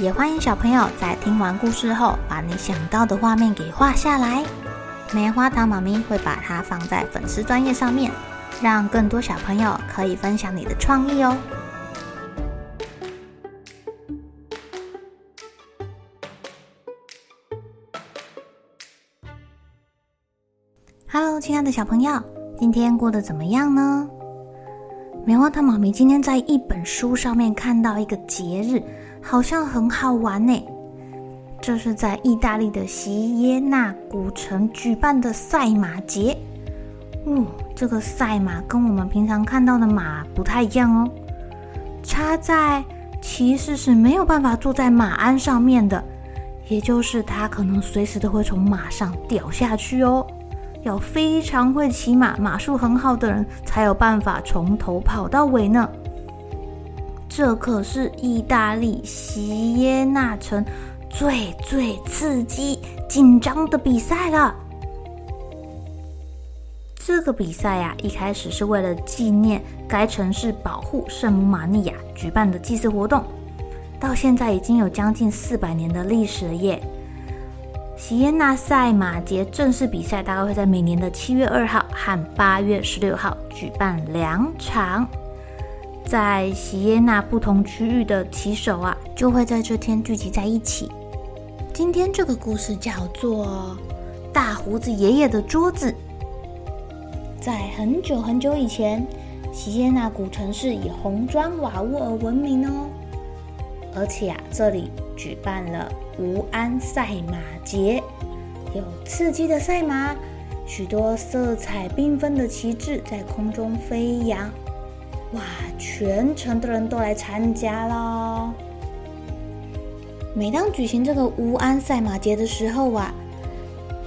也欢迎小朋友在听完故事后，把你想到的画面给画下来。棉花糖妈咪会把它放在粉丝专页上面，让更多小朋友可以分享你的创意哦。Hello，亲爱的小朋友，今天过得怎么样呢？棉花糖妈咪今天在一本书上面看到一个节日，好像很好玩呢。这是在意大利的锡耶纳古城举办的赛马节。哦，这个赛马跟我们平常看到的马不太一样哦，插在骑士是没有办法坐在马鞍上面的，也就是他可能随时都会从马上掉下去哦。要非常会骑马、马术很好的人才有办法从头跑到尾呢。这可是意大利锡耶纳城最最刺激、紧张的比赛了。这个比赛呀、一开始是为了纪念该城市保护圣母玛利亚举办的祭祀活动，到现在已经有将近四百年的历史了耶。锡耶纳赛马节正式比赛大概会在每年的七月二号和八月十六号举办两场，在锡耶纳不同区域的骑手啊，就会在这天聚集在一起。今天这个故事叫做《大胡子爷爷的桌子》。在很久很久以前，锡耶纳古城市以红砖瓦屋而闻名哦，而且啊，这里举办了。吴安赛马节有刺激的赛马，许多色彩缤纷的旗帜在空中飞扬，哇！全城的人都来参加了。每当举行这个乌安赛马节的时候啊，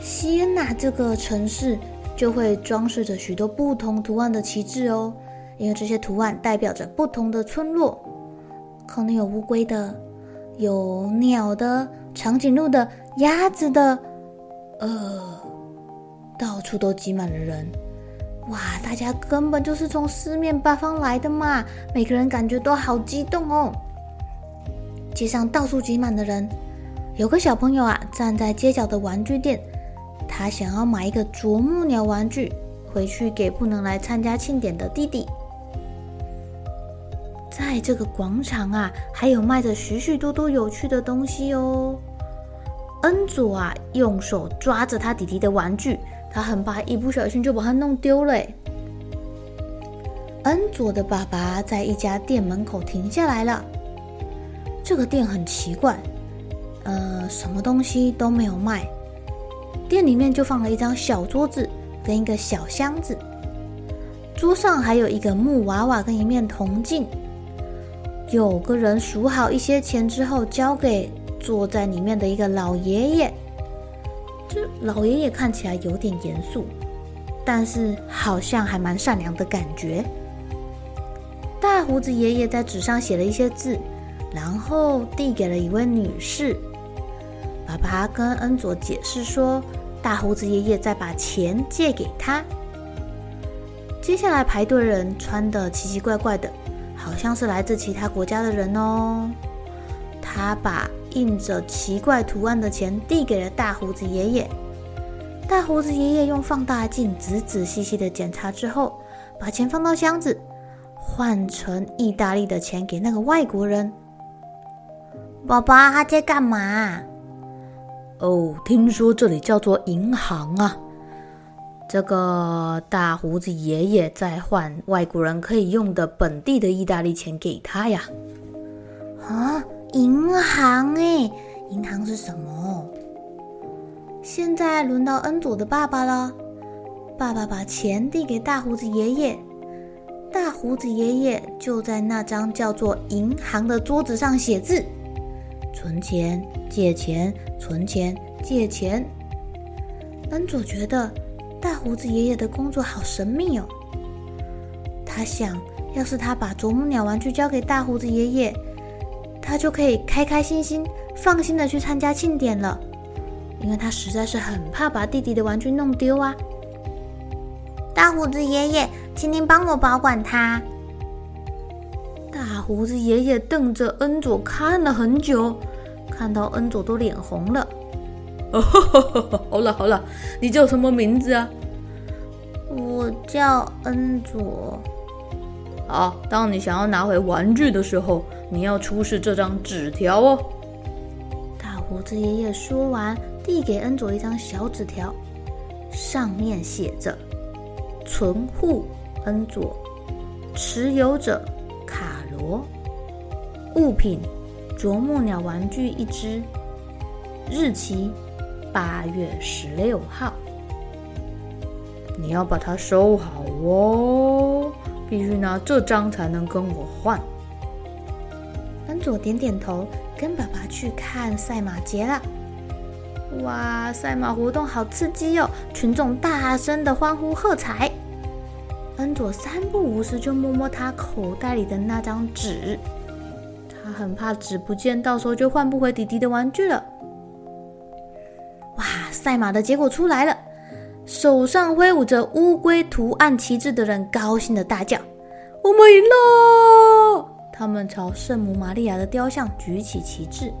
锡耶纳这个城市就会装饰着许多不同图案的旗帜哦，因为这些图案代表着不同的村落，可能有乌龟的。有鸟的、长颈鹿的、鸭子的，呃，到处都挤满了人，哇！大家根本就是从四面八方来的嘛，每个人感觉都好激动哦。街上到处挤满的人，有个小朋友啊，站在街角的玩具店，他想要买一个啄木鸟玩具回去给不能来参加庆典的弟弟。在这个广场啊，还有卖着许许多多有趣的东西哦。恩佐啊，用手抓着他弟弟的玩具，他很怕一不小心就把它弄丢了。恩佐的爸爸在一家店门口停下来了。这个店很奇怪，呃，什么东西都没有卖，店里面就放了一张小桌子跟一个小箱子，桌上还有一个木娃娃跟一面铜镜。有个人数好一些钱之后，交给坐在里面的一个老爷爷。老爷爷看起来有点严肃，但是好像还蛮善良的感觉。大胡子爷爷在纸上写了一些字，然后递给了一位女士。爸爸跟恩佐解释说，大胡子爷爷在把钱借给他。接下来排队人穿得奇奇怪怪的。好像是来自其他国家的人哦。他把印着奇怪图案的钱递给了大胡子爷爷。大胡子爷爷用放大镜仔仔细细的检查之后，把钱放到箱子，换成意大利的钱给那个外国人。爸爸，他在干嘛？哦，听说这里叫做银行啊。这个大胡子爷爷在换外国人可以用的本地的意大利钱给他呀。啊，银行哎，银行是什么？现在轮到恩佐的爸爸了。爸爸把钱递给大胡子爷爷，大胡子爷爷就在那张叫做银行的桌子上写字。存钱、借钱、存钱、借钱。恩佐觉得大胡子爷爷的工作好神秘哦。他想，要是他把啄木鸟玩具交给大胡子爷爷，他就可以开开心心、放心的去参加庆典了。因为他实在是很怕把弟弟的玩具弄丢啊。大胡子爷爷，请您帮我保管它。大胡子爷爷瞪着恩佐看了很久，看到恩佐都脸红了。哦，好了好了，你叫什么名字啊？我叫恩佐。好，当你想要拿回玩具的时候，你要出示这张纸条哦。大胡子爷爷说完，递给恩佐一张小纸条，上面写着：“存户恩佐，持有者卡罗，物品啄木鸟玩具一只，日期。”八月十六号，你要把它收好哦，必须拿这张才能跟我换。恩佐点点头，跟爸爸去看赛马节了。哇，赛马活动好刺激哦！群众大声的欢呼喝彩。恩佐三不五时就摸摸他口袋里的那张纸，他很怕纸不见，到时候就换不回弟弟的玩具了。哇赛马的结果出来了，手上挥舞着乌龟图案旗帜的人高兴的大叫：“我们赢了！”他们朝圣母玛利亚的雕像举起旗帜，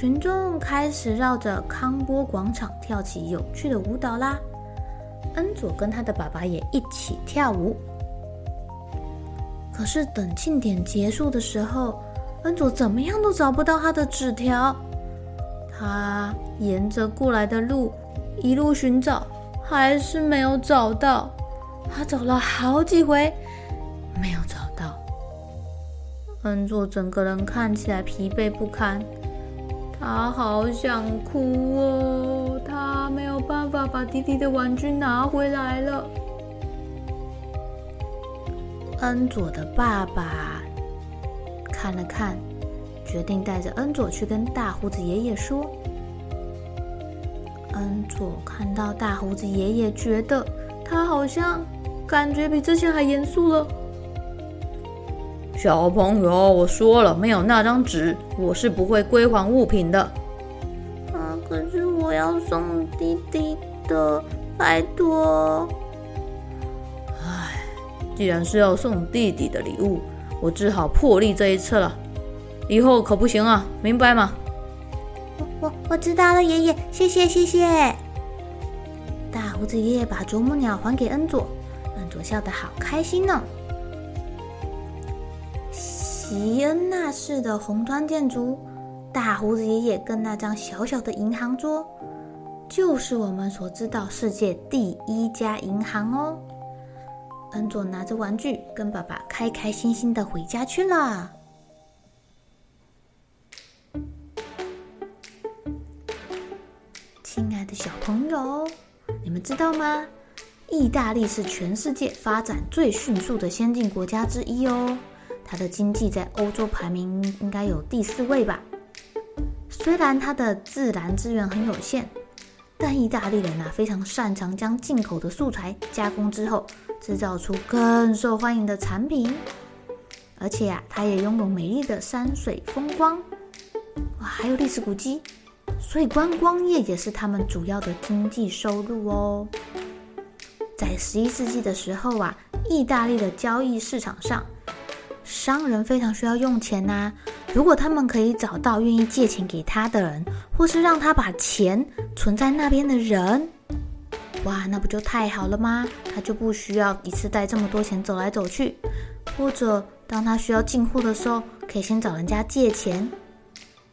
群众开始绕着康波广场跳起有趣的舞蹈啦。恩佐跟他的爸爸也一起跳舞。可是等庆典结束的时候，恩佐怎么样都找不到他的纸条。他沿着过来的路一路寻找，还是没有找到。他找了好几回，没有找到。恩佐整个人看起来疲惫不堪，他好想哭哦。他没有办法把弟弟的玩具拿回来了。恩佐的爸爸看了看。决定带着恩佐去跟大胡子爷爷说。恩佐看到大胡子爷爷，觉得他好像感觉比之前还严肃了。小朋友，我说了，没有那张纸，我是不会归还物品的。啊，可是我要送弟弟的，拜托。唉，既然是要送弟弟的礼物，我只好破例这一次了。以后可不行啊，明白吗？我我我知道了，爷爷，谢谢谢谢。大胡子爷爷把啄木鸟还给恩佐，恩佐笑得好开心呢。吉恩纳式的红砖建筑，大胡子爷爷跟那张小小的银行桌，就是我们所知道世界第一家银行哦。恩佐拿着玩具，跟爸爸开开心心的回家去了。亲爱的小朋友，你们知道吗？意大利是全世界发展最迅速的先进国家之一哦。它的经济在欧洲排名应该有第四位吧。虽然它的自然资源很有限，但意大利人啊非常擅长将进口的素材加工之后，制造出更受欢迎的产品。而且啊，它也拥有美丽的山水风光，哇，还有历史古迹。所以观光业也是他们主要的经济收入哦。在十一世纪的时候啊，意大利的交易市场上，商人非常需要用钱呐。如果他们可以找到愿意借钱给他的人，或是让他把钱存在那边的人，哇，那不就太好了吗？他就不需要一次带这么多钱走来走去，或者当他需要进货的时候，可以先找人家借钱。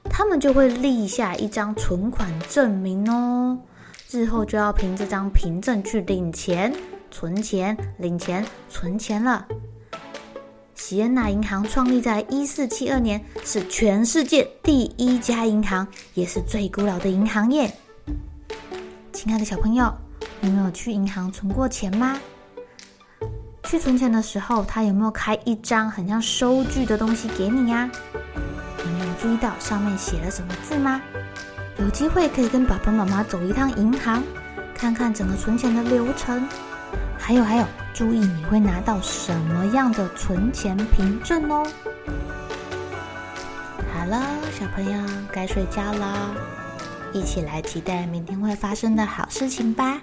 他们就会立下一张存款证明哦，日后就要凭这张凭证去领钱、存钱、领钱、存钱了。席恩纳银行创立在一四七二年，是全世界第一家银行，也是最古老的银行业。亲爱的小朋友，你们有去银行存过钱吗？去存钱的时候，他有没有开一张很像收据的东西给你呀？你没有注意到上面写了什么字吗？有机会可以跟爸爸妈妈走一趟银行，看看整个存钱的流程。还有还有，注意你会拿到什么样的存钱凭证哦。好了，小朋友该睡觉了，一起来期待明天会发生的好事情吧。